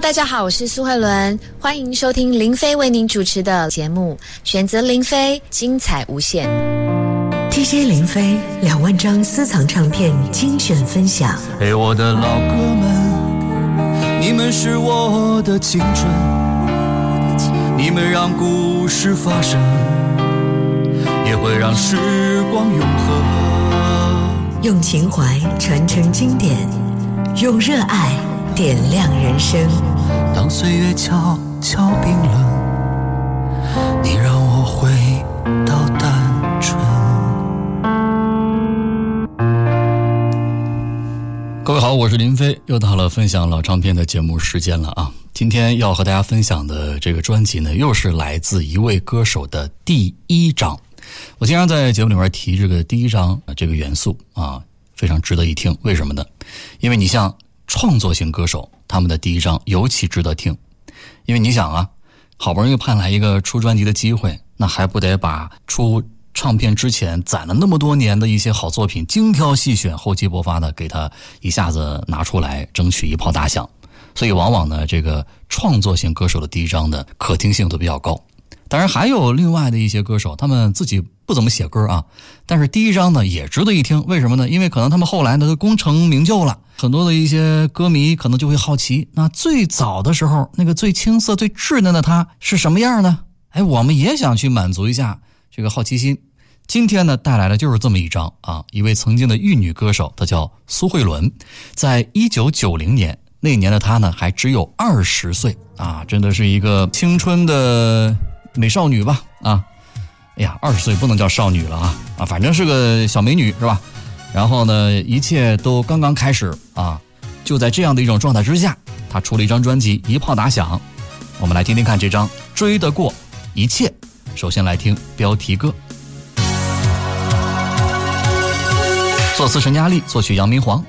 大家好，我是苏慧伦，欢迎收听林飞为您主持的节目，选择林飞，精彩无限。DJ 林飞两万张私藏唱片精选分享。嘿，我的老哥们，你们是我的青春，你们让故事发生，也会让时光永恒。用情怀传承经典，用热爱点亮人生。岁月悄悄冰冷，你让我回到单纯。各位好，我是林飞，又到了分享老唱片的节目时间了啊！今天要和大家分享的这个专辑呢，又是来自一位歌手的第一张。我经常在节目里面提这个第一张这个元素啊，非常值得一听。为什么呢？因为你像创作型歌手，他们的第一张尤其值得听。因为你想啊，好不容易盼来一个出专辑的机会，那还不得把出唱片之前攒了那么多年的一些好作品精挑细选、厚积薄发的给他一下子拿出来，争取一炮打响。所以往往呢，这个创作型歌手的第一张的可听性都比较高。当然还有另外的一些歌手，他们自己不怎么写歌啊，但是第一张呢也值得一听。为什么呢？因为可能他们后来呢都功成名就了，很多的一些歌迷可能就会好奇，那最早的时候那个最青涩、最稚嫩的他是什么样呢？哎，我们也想去满足一下这个好奇心。今天呢带来的就是这么一张啊，一位曾经的玉女歌手，她叫苏慧伦，在一九九零年那年的她呢还只有二十岁啊，真的是一个青春的。美少女吧，啊，哎呀，二十岁不能叫少女了啊，啊，反正是个小美女是吧？然后呢，一切都刚刚开始啊，就在这样的一种状态之下，他出了一张专辑，一炮打响。我们来听听看这张《追得过一切》。首先来听标题歌，作词陈嘉丽，作曲杨明煌。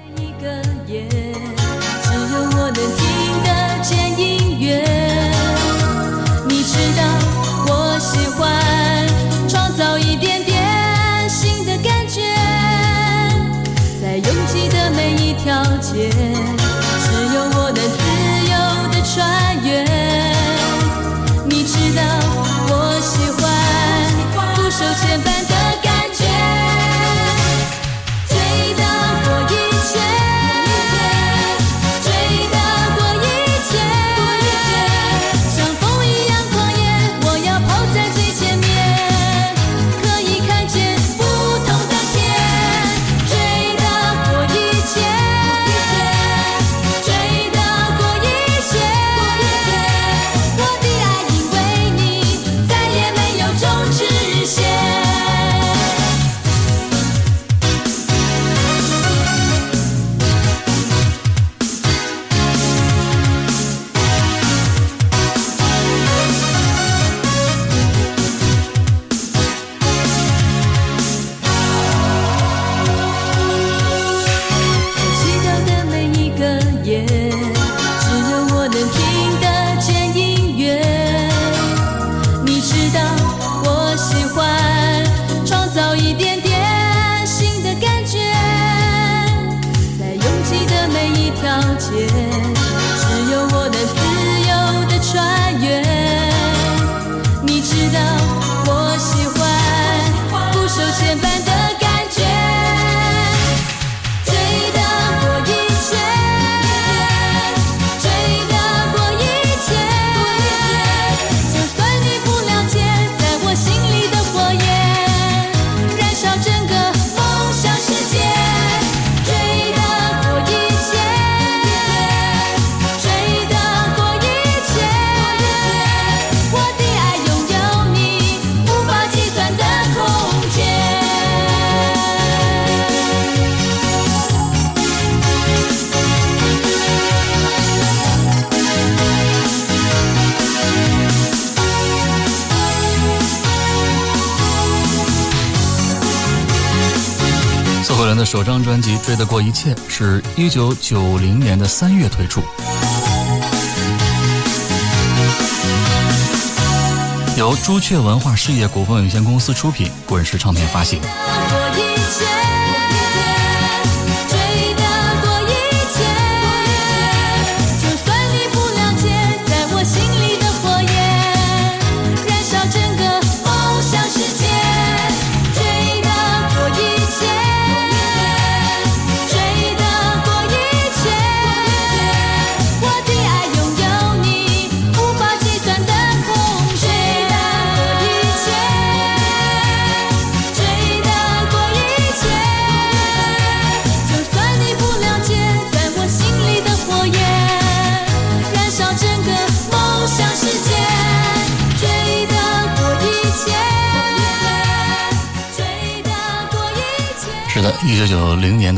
张专辑《追得过一切》是一九九零年的三月推出，由朱雀文化事业股份有限公司出品，滚石唱片发行。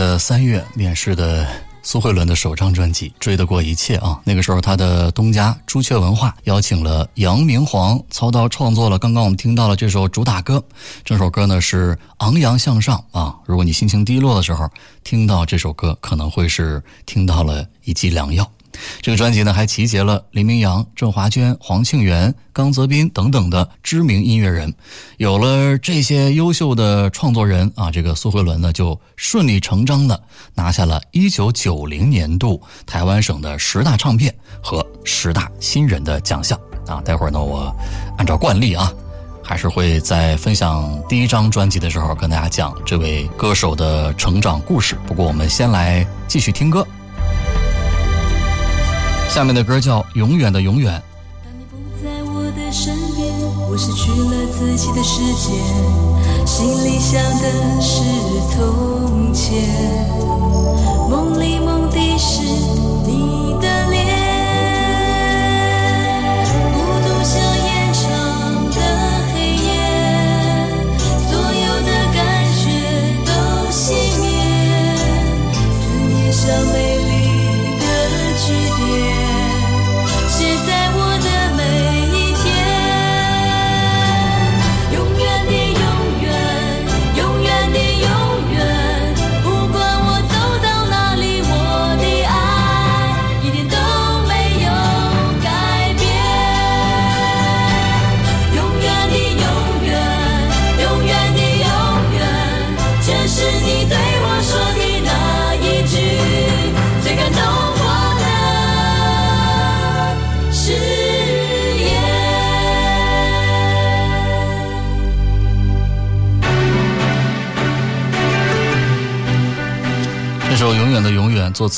呃三月面试的苏慧伦的首张专辑《追得过一切》啊，那个时候他的东家朱雀文化邀请了杨明煌操刀创作了刚刚我们听到了这首主打歌。这首歌呢是昂扬向上啊，如果你心情低落的时候听到这首歌，可能会是听到了一剂良药。这个专辑呢，还集结了林明阳、郑华娟、黄庆元、刚泽斌等等的知名音乐人。有了这些优秀的创作人啊，这个苏慧伦呢，就顺理成章的拿下了一九九零年度台湾省的十大唱片和十大新人的奖项啊。待会儿呢，我按照惯例啊，还是会在分享第一张专辑的时候跟大家讲这位歌手的成长故事。不过，我们先来继续听歌。下面的歌叫《永远的永远》。当你不在我的身边，我失去了自己的世界，心里想的是从前，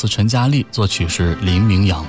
陈佳丽，作曲是林明阳。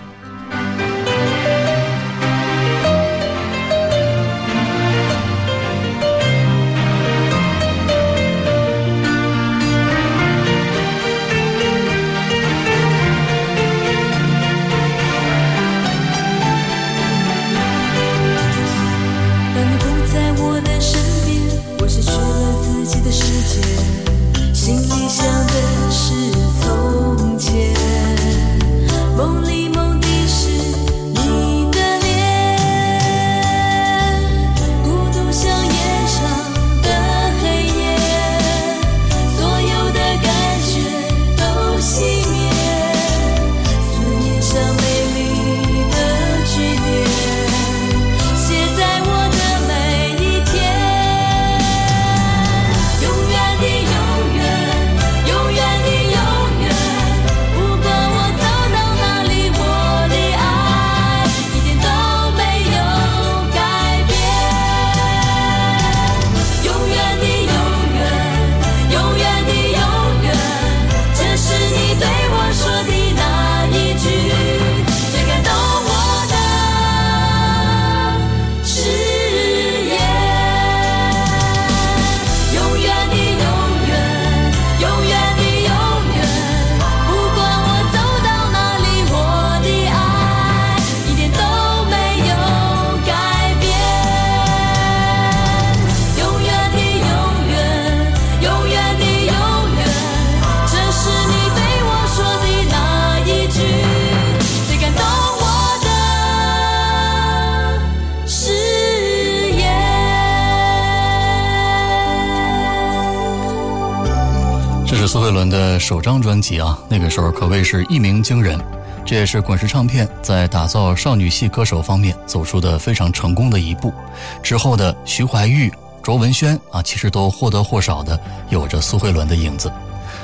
首张专辑啊，那个时候可谓是一鸣惊人。这也是滚石唱片在打造少女系歌手方面走出的非常成功的一步。之后的徐怀钰、卓文萱啊，其实都或多或少的有着苏慧伦的影子。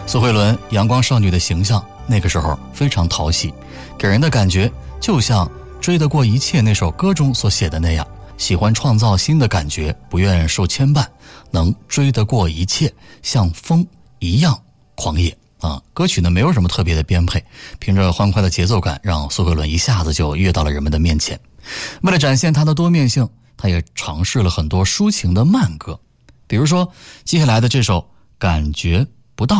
苏慧伦阳光少女的形象，那个时候非常讨喜，给人的感觉就像《追得过一切》那首歌中所写的那样，喜欢创造新的感觉，不愿受牵绊，能追得过一切，像风一样狂野啊！歌曲呢没有什么特别的编配，凭着欢快的节奏感，让苏慧伦一下子就跃到了人们的面前。为了展现她的多面性，她也尝试了很多抒情的慢歌，比如说接下来的这首《感觉不到》。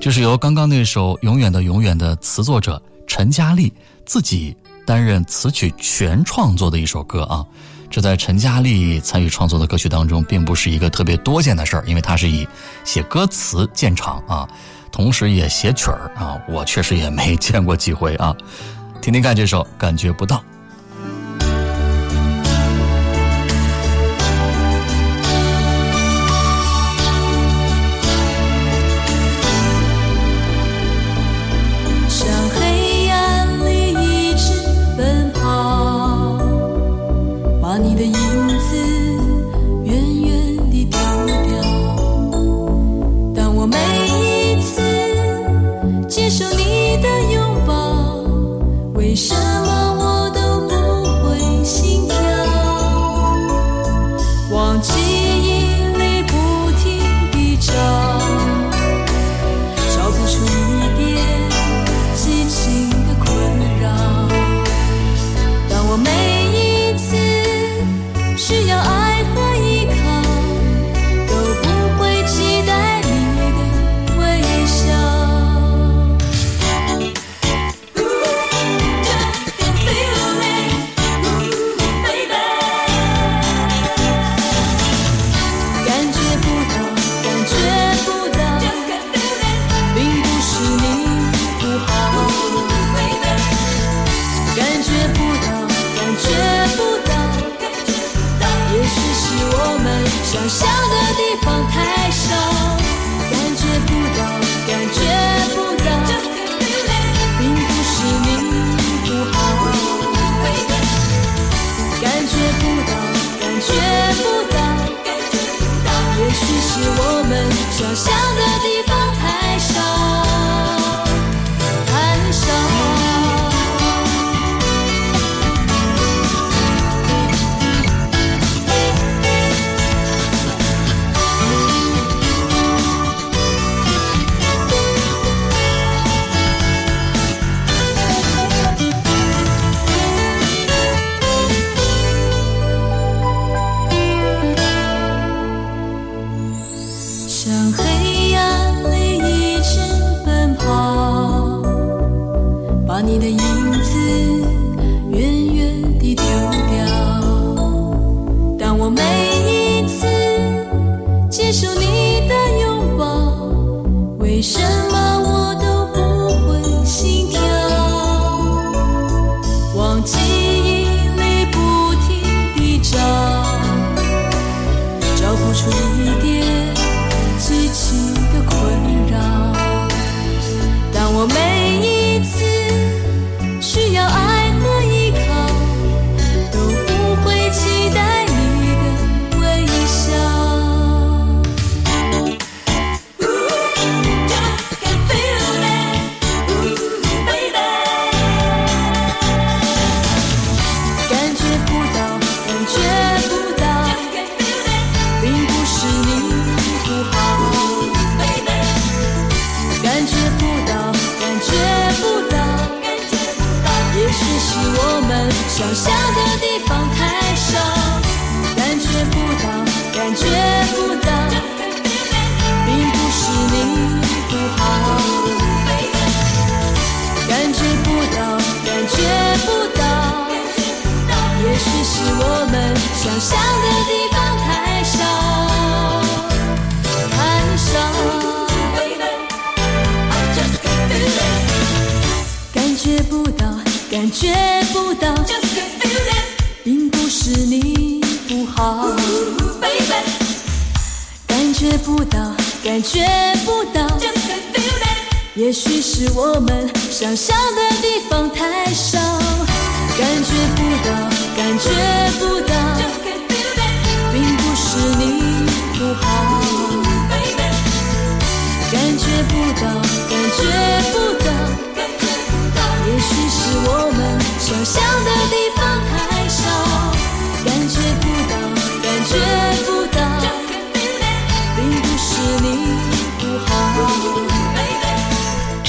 就是由刚刚那首《永远的永远》的词作者陈嘉丽自己担任词曲全创作的一首歌啊。这在陈佳丽参与创作的歌曲当中，并不是一个特别多见的事儿，因为她是以写歌词见长啊，同时也写曲儿啊。我确实也没 见过几回啊。听听看这首《感觉不到》。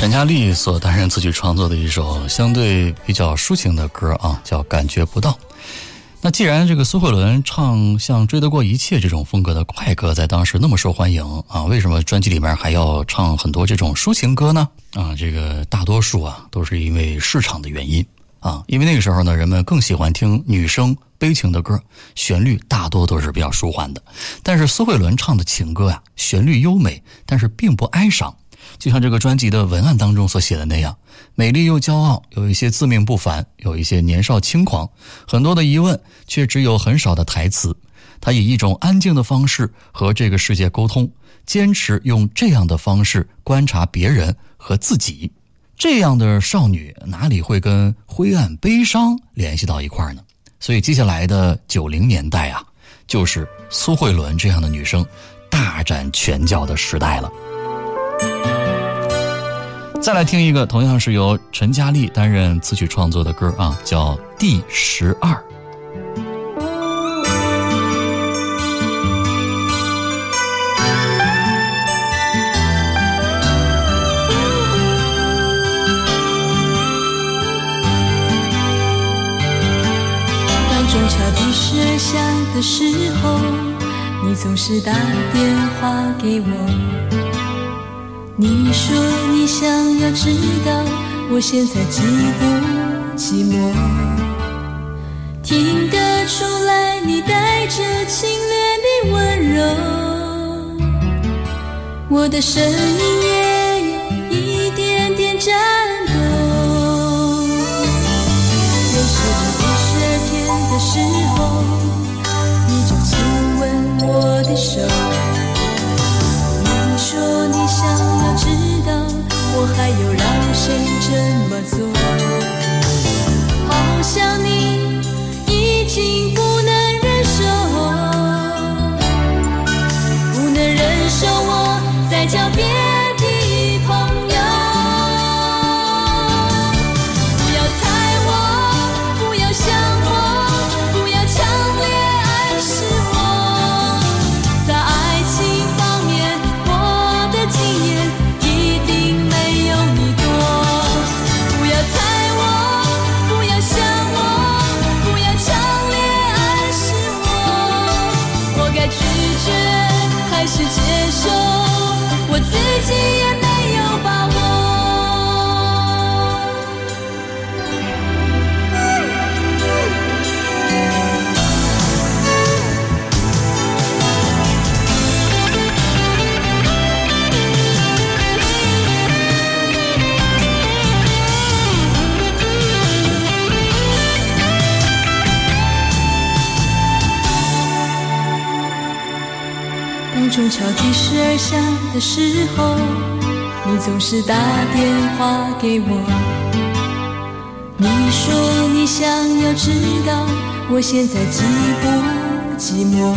陈嘉丽所担任词曲创作的一首相对比较抒情的歌啊，叫《感觉不到》。那既然这个苏慧伦唱像《追得过一切》这种风格的快歌在当时那么受欢迎啊，为什么专辑里面还要唱很多这种抒情歌呢？啊，这个大多数啊都是因为市场的原因啊，因为那个时候呢，人们更喜欢听女生悲情的歌，旋律大多都是比较舒缓的。但是苏慧伦唱的情歌呀，旋律优美，但是并不哀伤。就像这个专辑的文案当中所写的那样，美丽又骄傲，有一些自命不凡，有一些年少轻狂，很多的疑问，却只有很少的台词。她以一种安静的方式和这个世界沟通，坚持用这样的方式观察别人和自己。这样的少女哪里会跟灰暗悲伤联系到一块儿呢？所以接下来的九零年代啊，就是苏慧伦这样的女生大展拳脚的时代了。再来听一个，同样是由陈嘉丽担任词曲创作的歌啊，叫《第十二》。当中桥第十二下的时候，你总是打电话给我。你说你想要知道我现在寂不寂寞，听得出来你带着侵略的温柔，我的声音也有一点点颤抖。认识你第十二天的时候，你就亲吻我的手。你说，还有让谁这么做？好想你想的时候，你总是打电话给我。你说你想要知道我现在寂不寂寞，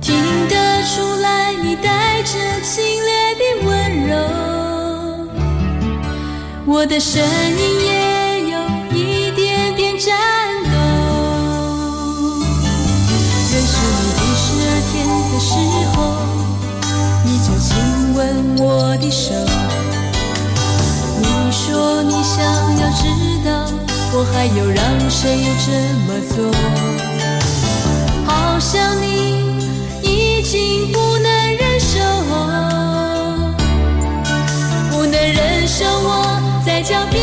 听得出来你带着侵略的温柔，我的声音也有一点点颤抖。认识你第十二天的时候，吻我的手。你说你想要知道，我还有让谁这么做？好像你已经不能忍受，不能忍受我再交别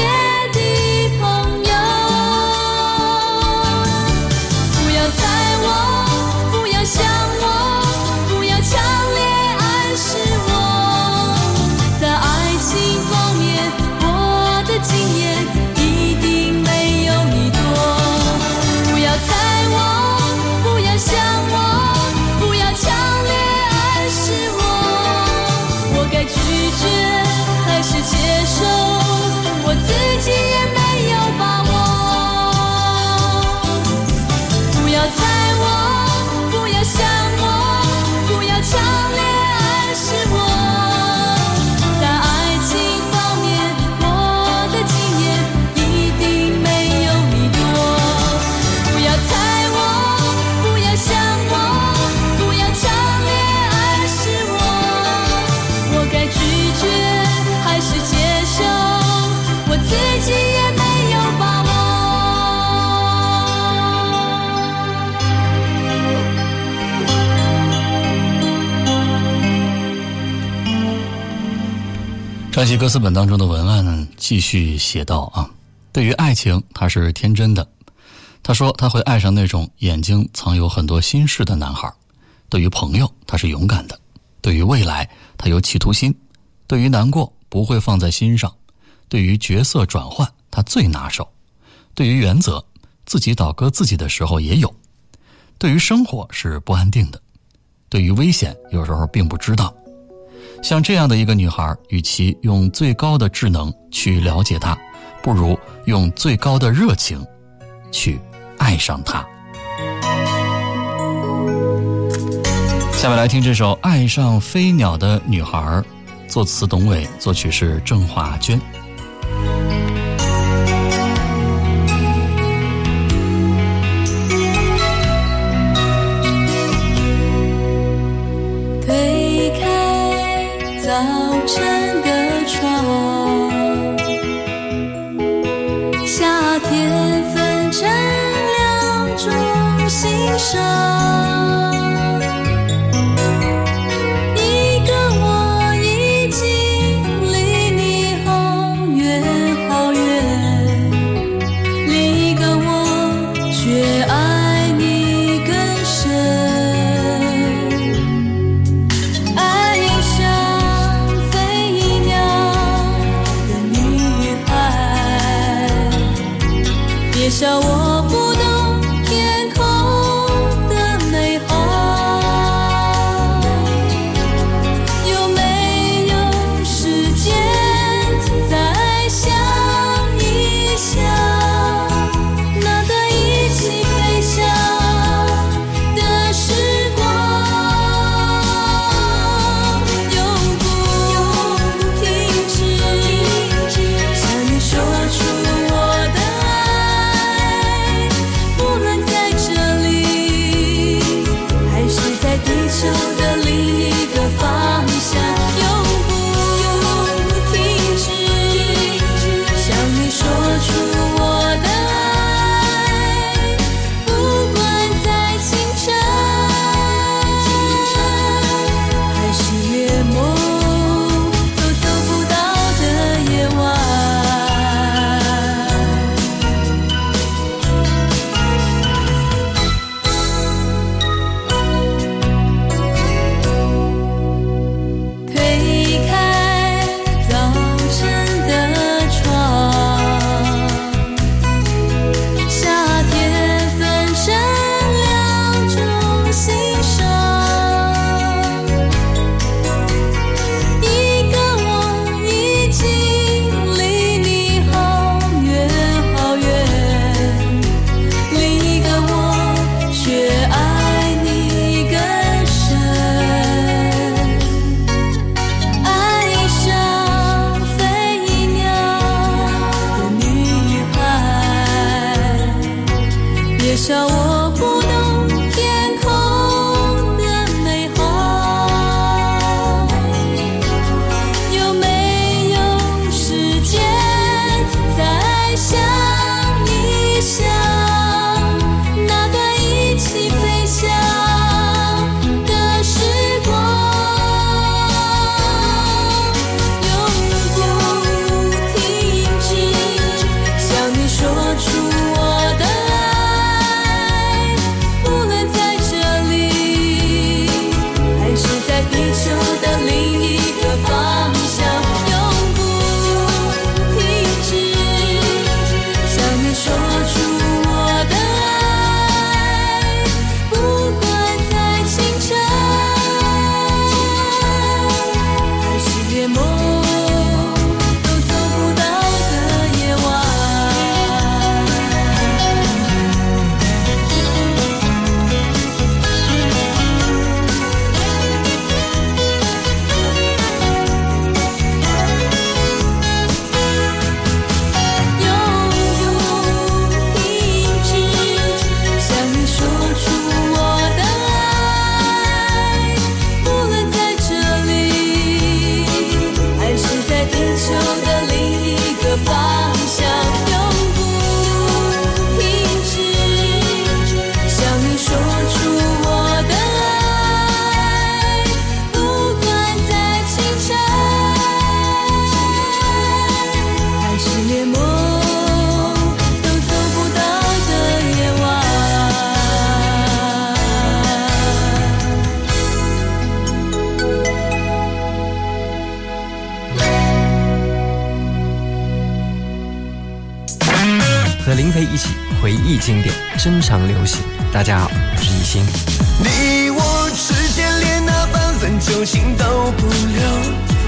专辑歌词本当中的文案，继续写道啊，对于爱情，他是天真的，他说他会爱上那种眼睛藏有很多心事的男孩。对于朋友，他是勇敢的；对于未来，他有企图心；对于难过，不会放在心上；对于角色转换，他最拿手；对于原则，自己倒戈自己的时候也有；对于生活是不安定的；对于危险，有时候并不知道。像这样的一个女孩，与其用最高的智能去了解她，不如用最高的热情去爱上她。下面来听这首《爱上飞鸟的女孩》，作词董伟，作曲是郑华娟。经典，珍藏流行。大家好，我是艺兴。你我之间连那半分旧情都不留，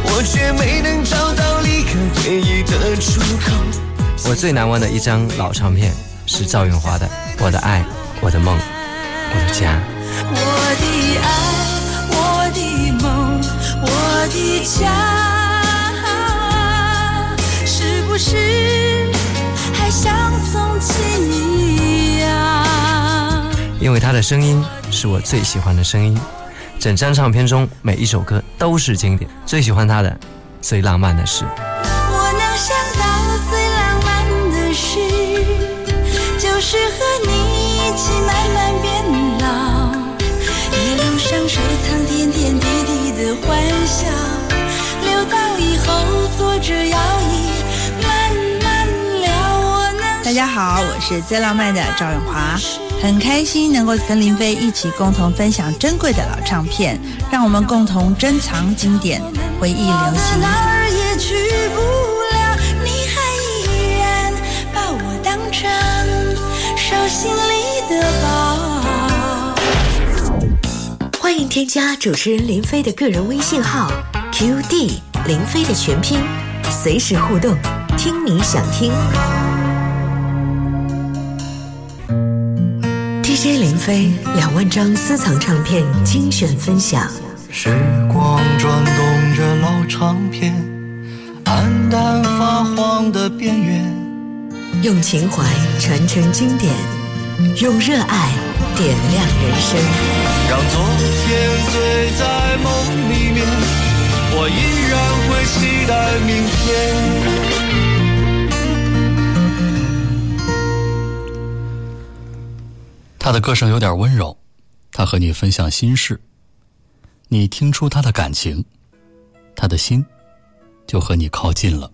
我却没能找到的出口。我最难忘的一张老唱片是赵咏华的《我的爱，我的梦，我的家》。我的爱，我的梦，我的家，是不是还像从前一样？因为他的声音是我最喜欢的声音，整张唱片中每一首歌都是经典。最喜欢他的，最浪漫的事。我能想到最浪漫的事，就是和你一起慢慢变老，一路上收藏点点滴滴的欢笑，留到以后坐着摇椅大家好，我是最浪漫的赵永华，很开心能够跟林飞一起共同分享珍贵的老唱片，让我们共同珍藏经典，回忆流行。哪儿也去不了，你还依然把我当成手心里的宝。欢迎添加主持人林飞的个人微信号 QD 林飞的全拼，随时互动，听你想听。DJ 林飞两万张私藏唱片精选分享，时光转动着老唱片，暗淡发黄的边缘。用情怀传承经典，用热爱点亮人生。让昨天醉在梦里面，我依然会期待明天。他的歌声有点温柔，他和你分享心事，你听出他的感情，他的心就和你靠近了。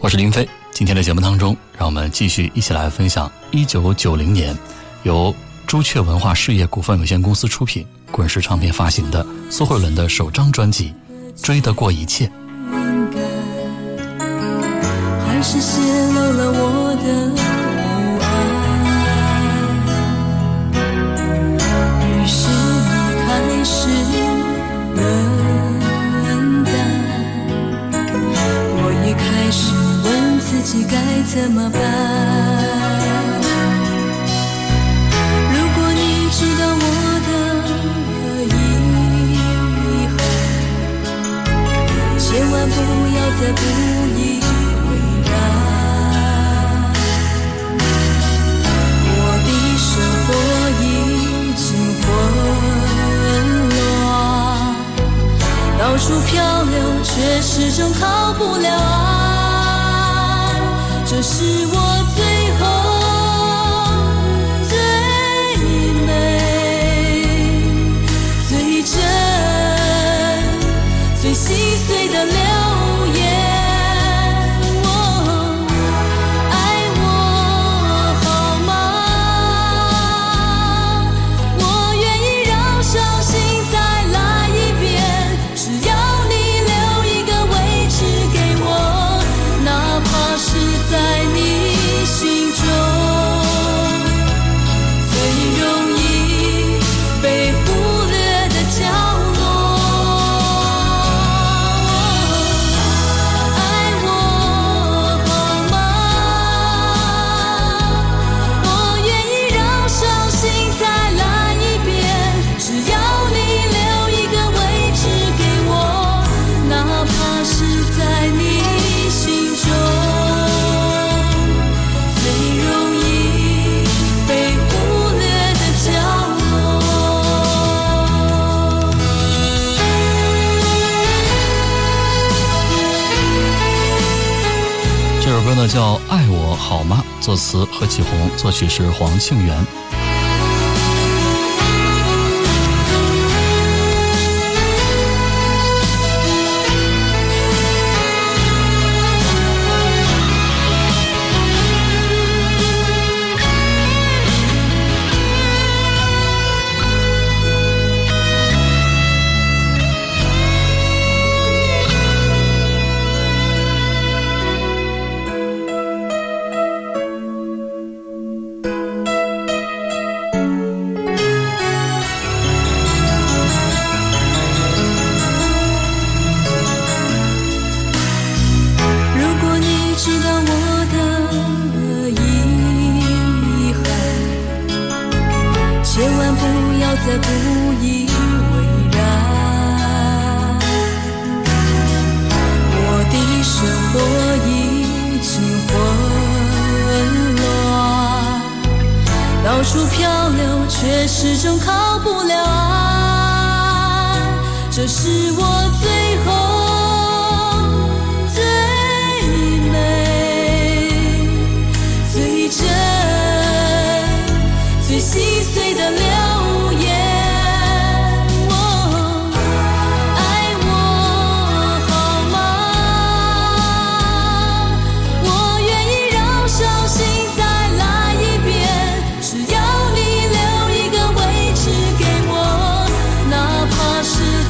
我是林飞，今天的节目当中，让我们继续一起来分享一九九零年由朱雀文化事业股份有限公司出品、滚石唱片发行的苏慧伦的首张专辑《追得过一切》。该怎么办。如果你知道我的遗憾。千万不要再不以为然。我的生活已经混乱，到处漂流，却始终靠不了岸。这是我歌呢叫《爱我好吗》，作词何启宏，作曲是黄庆元。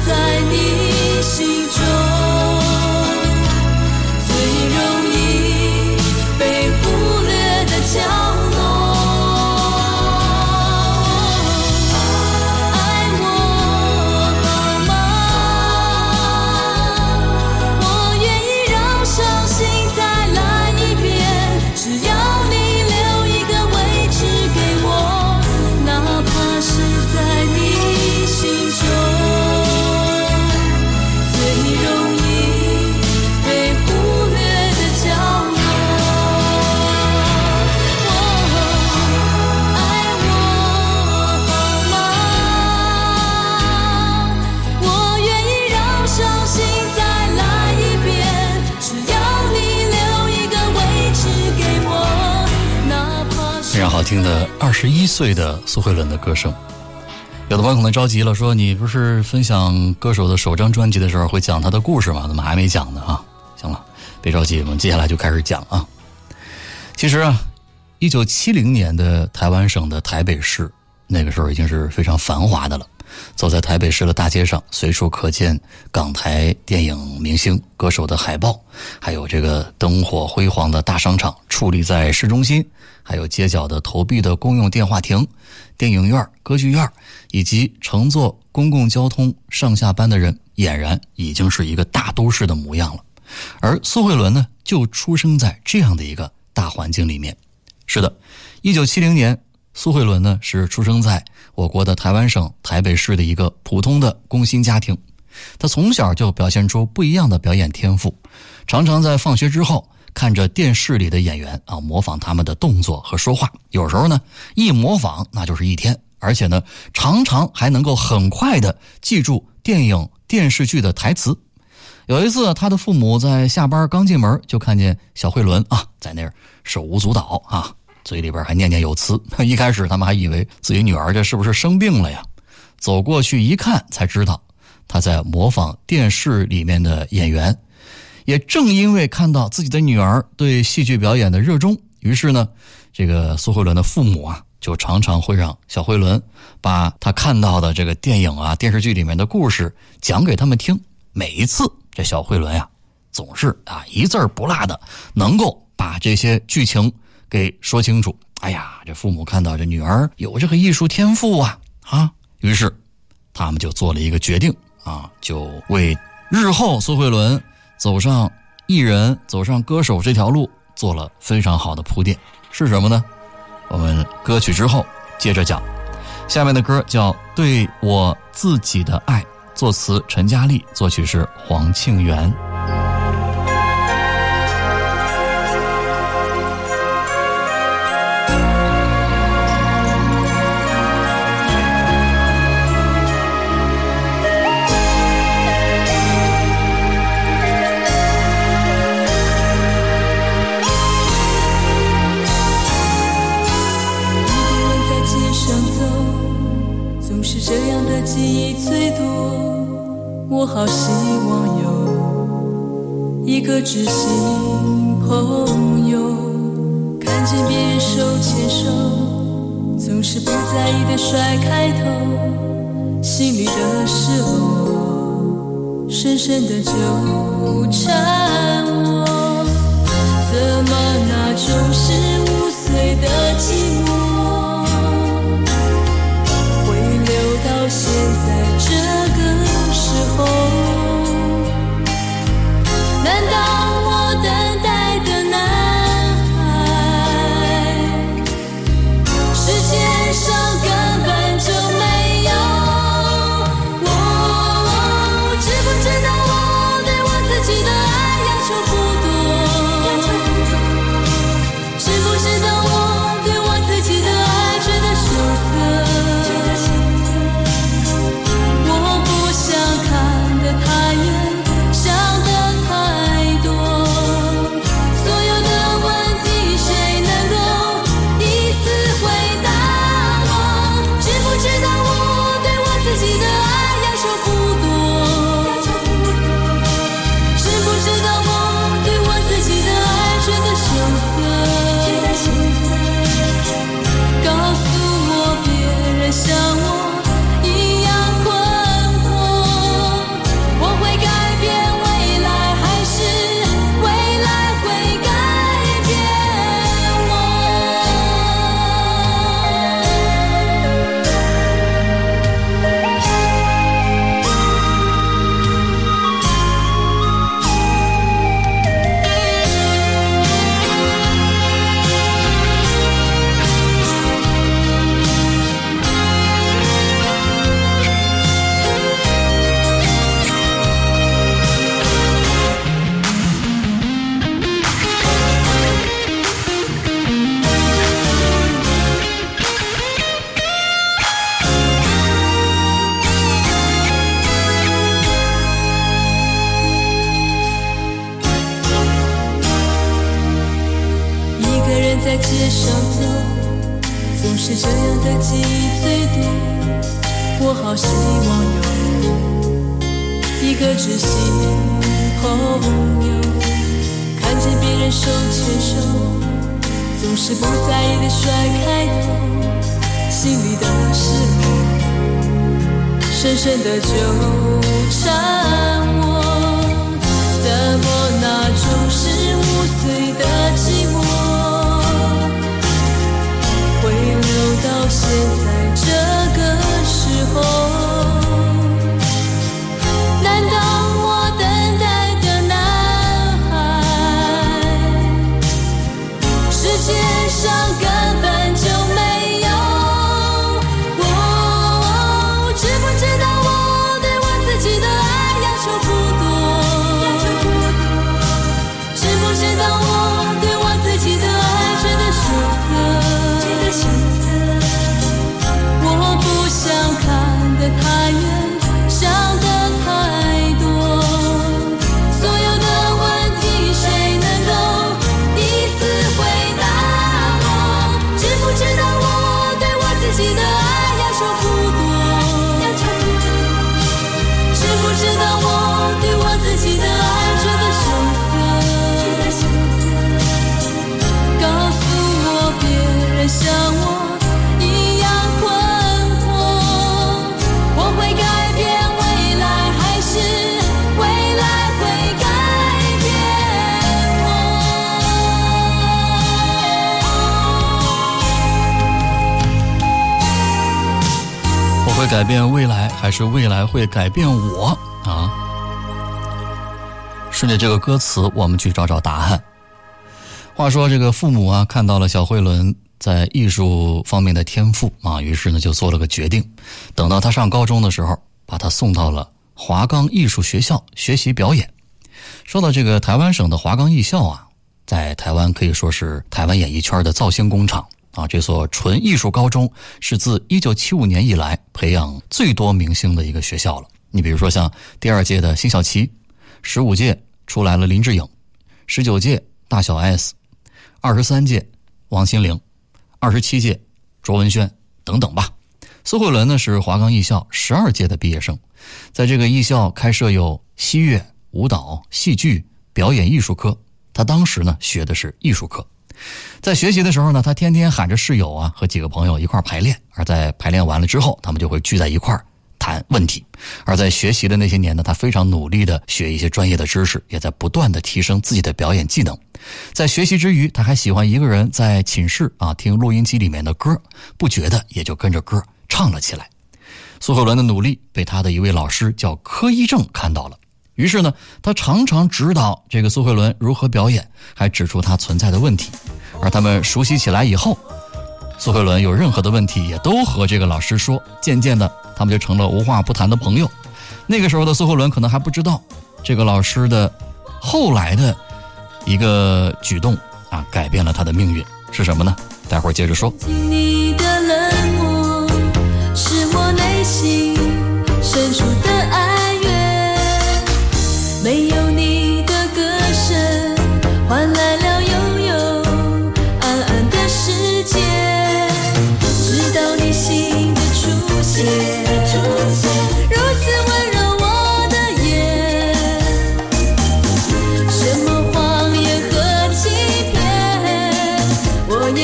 是听的二十一岁的苏慧伦的歌声。有的朋友可能着急了，说你不是分享歌手的首张专辑的时候会讲他的故事吗？怎么还没讲呢？啊，行了，别着急，我们接下来就开始讲啊。其实啊，一九七零年的台湾省的台北市，那个时候已经是非常繁华的了。走在台北市的大街上，随处可见港台电影明星、歌手的海报，还有这个灯火辉煌的大商场矗立在市中心，还有街角的投币的公用电话亭、电影院、歌剧院，以及乘坐公共交通上下班的人，俨然已经是一个大都市的模样了。而苏慧伦呢，就出生在这样的一个大环境里面。是的，一九七零年，苏慧伦呢是出生在我国的台湾省台北市的一个普通的工薪家庭。她从小就表现出不一样的表演天赋，常常在放学之后看着电视里的演员啊，模仿他们的动作和说话。有时候呢，一模仿那就是一天，而且呢，常常还能够很快的记住电影、电视剧的台词。有一次，他的父母在下班刚进门，就看见小慧伦啊在那儿手舞足蹈啊，嘴里边还念念有词。一开始他们还以为自己女儿这是不是生病了呀？走过去一看，才知道她在模仿电视里面的演员。也正因为看到自己的女儿对戏剧表演的热衷，于是呢，这个苏慧伦的父母啊，就常常会让小慧伦把她看到的这个电影啊、电视剧里面的故事讲给他们听。每一次，这小慧伦呀，总是啊一字不落的能够把这些剧情给说清楚。哎呀，这父母看到这女儿有这个艺术天赋啊啊，于是他们就做了一个决定啊，就为日后苏慧伦走上艺人、走上歌手这条路做了非常好的铺垫。是什么呢？我们歌曲之后接着讲。下面的歌叫《对我自己的爱》，作词陈嘉丽，作曲是黄庆元。好希望有一个知心朋友，看见别人手牵手，总是不在意的甩开头，心里的失落，深深的纠缠我。怎么那种十五岁的变未来，还是未来会改变我啊？顺着这个歌词，我们去找找答案。话说，这个父母啊，看到了小慧伦在艺术方面的天赋啊，于是呢就做了个决定，等到他上高中的时候，把他送到了华冈艺术学校学习表演。说到这个台湾省的华冈艺校啊，在台湾可以说是台湾演艺圈的造星工厂啊。这所纯艺术高中是自1975年以来培养最多明星的一个学校了。你比如说像第二届的辛晓琪，十五届出来了林志颖，十九届大小 S，二十三届王心凌，二十七届卓文萱等等吧。苏慧伦呢是华冈艺校十二届的毕业生，在这个艺校开设有西乐、舞蹈、戏剧、表演艺术科。他当时呢学的是艺术科，在学习的时候呢，他天天喊着室友啊和几个朋友一块排练，而在排练完了之后，他们就会聚在一块谈问题。而在学习的那些年呢，他非常努力的学一些专业的知识，也在不断的提升自己的表演技能。在学习之余，他还喜欢一个人在寝室啊听录音机里面的歌，不觉得也就跟着歌唱了起来。苏慧伦的努力被他的一位老师叫柯一正看到了，于是呢，他常常指导这个苏慧伦如何表演，还指出她存在的问题。而他们熟悉起来以后，苏慧伦有任何的问题也都和这个老师说，渐渐的，他们就成了无话不谈的朋友。那个时候的苏慧伦可能还不知道，这个老师的后来的一个举动啊，改变了他的命运是什么呢？待会儿接着说。你的冷漠，是我内心深处的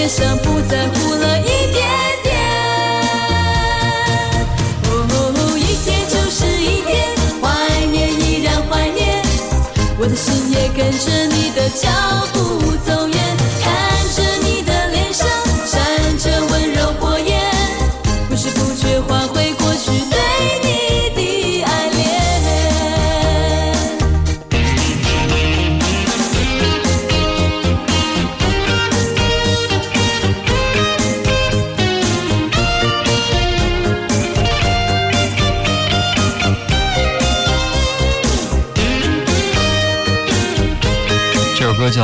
我也像不在乎了一点点。哦，一天就是一天，怀念依然怀念，我的心也跟着你的脚步走远，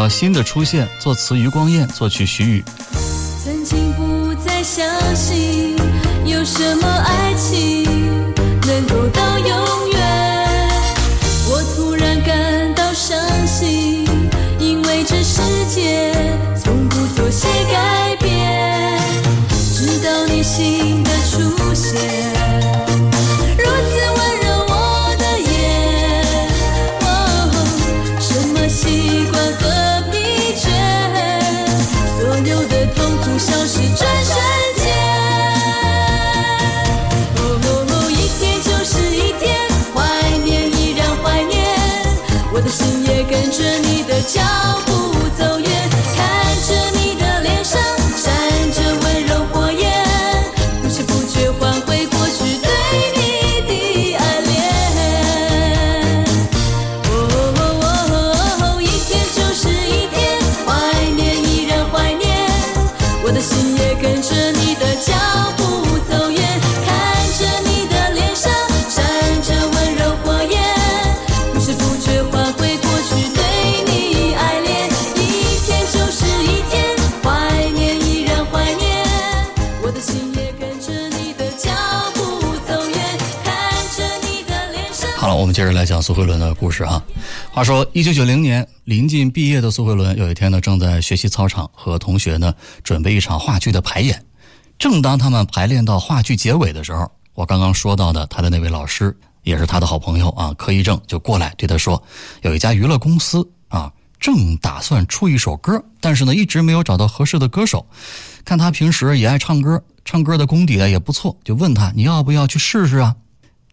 这首歌叫《新的出现》，作词余光彦，作曲徐宇。曾经不再相信有什么爱情能够到永远，我突然感到伤心，因为这世界从不做些改接着来讲苏慧伦的故事啊。话说，一九九零年临近毕业的苏慧伦，有一天呢，正在学习操场和同学呢准备一场话剧的排演。正当他们排练到话剧结尾的时候，我刚刚说到的他的那位老师，也是他的好朋友啊，柯一正就过来对他说，有一家娱乐公司啊，正打算出一首歌，但是呢，一直没有找到合适的歌手。看他平时也爱唱歌，唱歌的功底啊也不错，就问他你要不要去试试啊？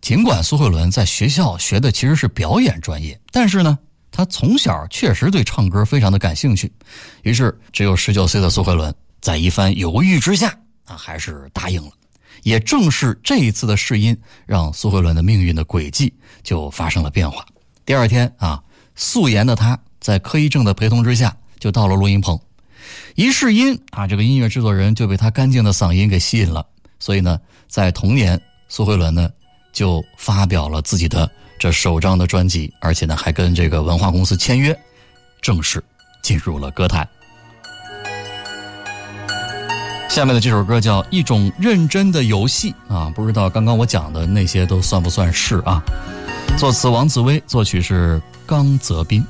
尽管苏慧伦在学校学的其实是表演专业，但是呢，她从小确实对唱歌非常的感兴趣。于是，只有十九岁的苏慧伦在一番犹豫之下，啊，还是答应了。也正是这一次的试音，让苏慧伦的命运的轨迹就发生了变化。第二天啊，素颜的她在柯一正的陪同之下，就到了录音棚。一试音啊，这个音乐制作人就被她干净的嗓音给吸引了。所以呢，在同年，苏慧伦呢就发表了自己的这首张的专辑，而且呢还跟这个文化公司签约，正式进入了歌坛。下面的这首歌叫《一种认真的游戏》啊，不知道刚刚我讲的那些都算不算是啊？作词王子威，作曲是刚泽斌。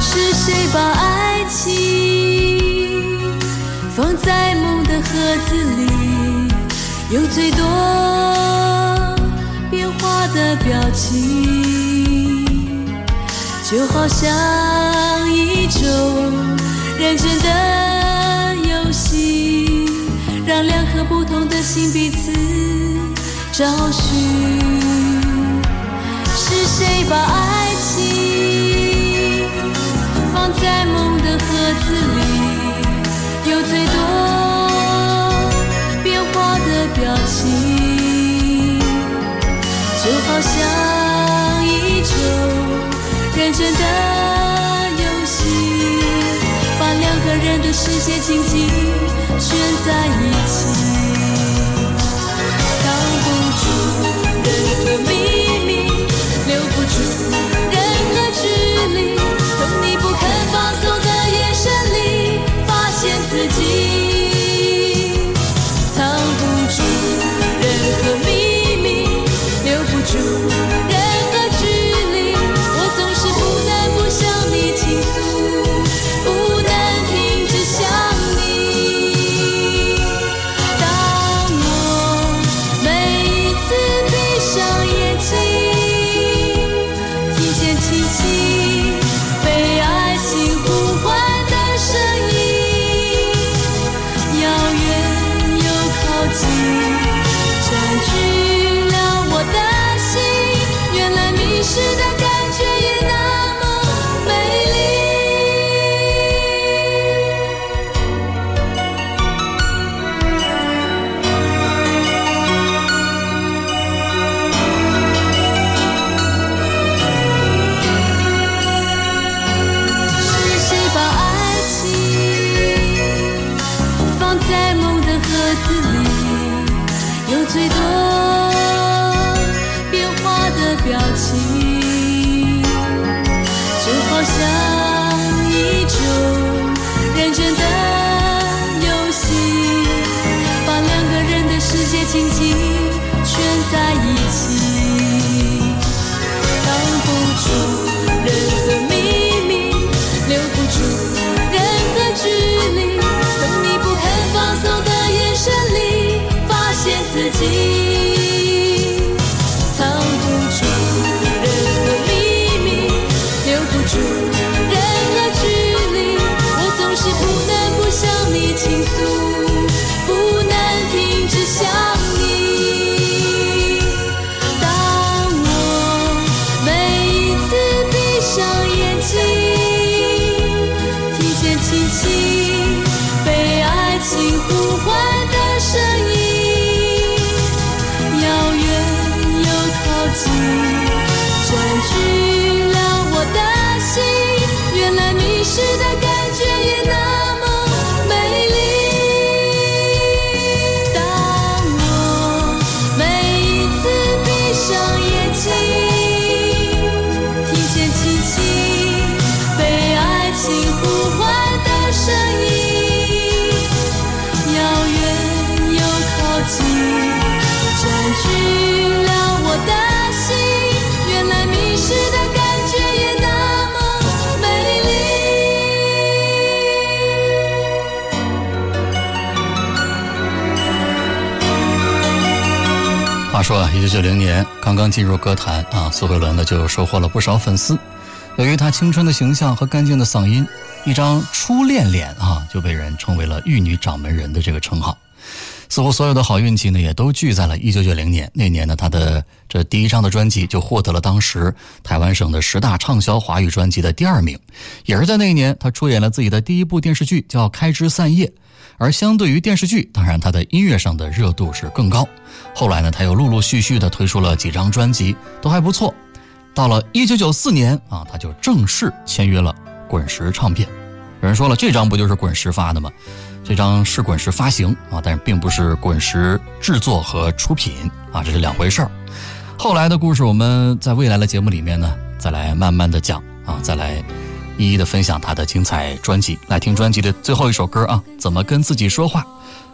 是谁把爱情放在梦的盒子里，有最多变化的表情，就好像一种认真的游戏，让两颗不同的心彼此找寻。是谁把爱情放在梦的盒子里，有最多心，就好像一种认真的游戏，把两个人的世界紧紧圈在一起。说啊，一九九零年刚刚进入歌坛啊，苏慧伦呢就收获了不少粉丝。由于她青春的形象和干净的嗓音，一张初恋脸啊，就被人称为了“玉女掌门人”的这个称号。似乎所有的好运气呢，也都聚在了一九九零年。那年呢，她的这第一张的专辑就获得了当时台湾省的十大畅销华语专辑的第二名。也是在那一年，她出演了自己的第一部电视剧，叫《开枝散叶》。而相对于电视剧，当然他的音乐上的热度是更高。后来呢，他又陆陆续续的推出了几张专辑，都还不错。到了一九九四年啊，他就正式签约了滚石唱片。有人说了，这张不就是滚石发的吗？这张是滚石发行啊，但是并不是滚石制作和出品啊，这是两回事儿。后来的故事，我们在未来的节目里面呢，再来慢慢的讲啊，再来一一的分享他的精彩专辑。来听专辑的最后一首歌啊，怎么跟自己说话？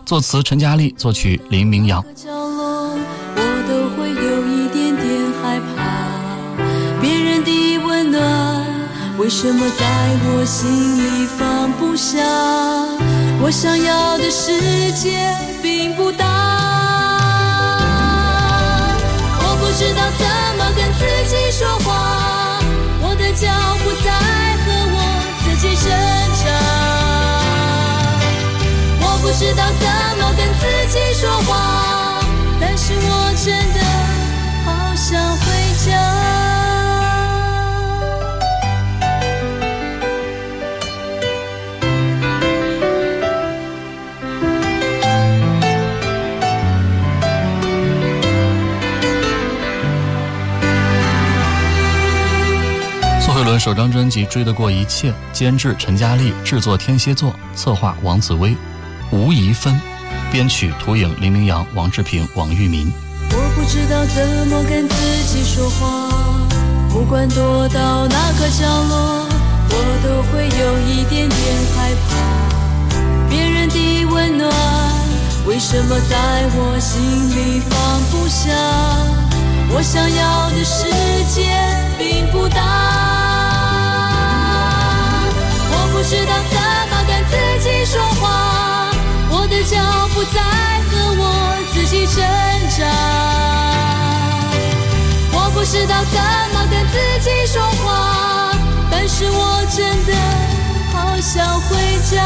作词陈佳丽，作曲林明阳。角落，我都会有一点点害怕。别人的温暖，为什么在我心里放不下？我想要的世界并不大。知道怎么跟自己说话，但是我真的好想回家。苏慧伦首张专辑《追得过一切》，监制陈嘉丽，制作天蝎座，策划王紫薇，吴怡芬，编曲涂影林明阳、王志平、王玉民。我不知道怎么跟自己说话，不管躲到哪个角落，我都会有一点点害怕。别人的温暖，为什么在我心里放不下？我想要的世界并不大。我不知道怎么跟自己说话，的脚步在和我自己挣扎。我不知道怎么跟自己说话，但是我真的好想回家。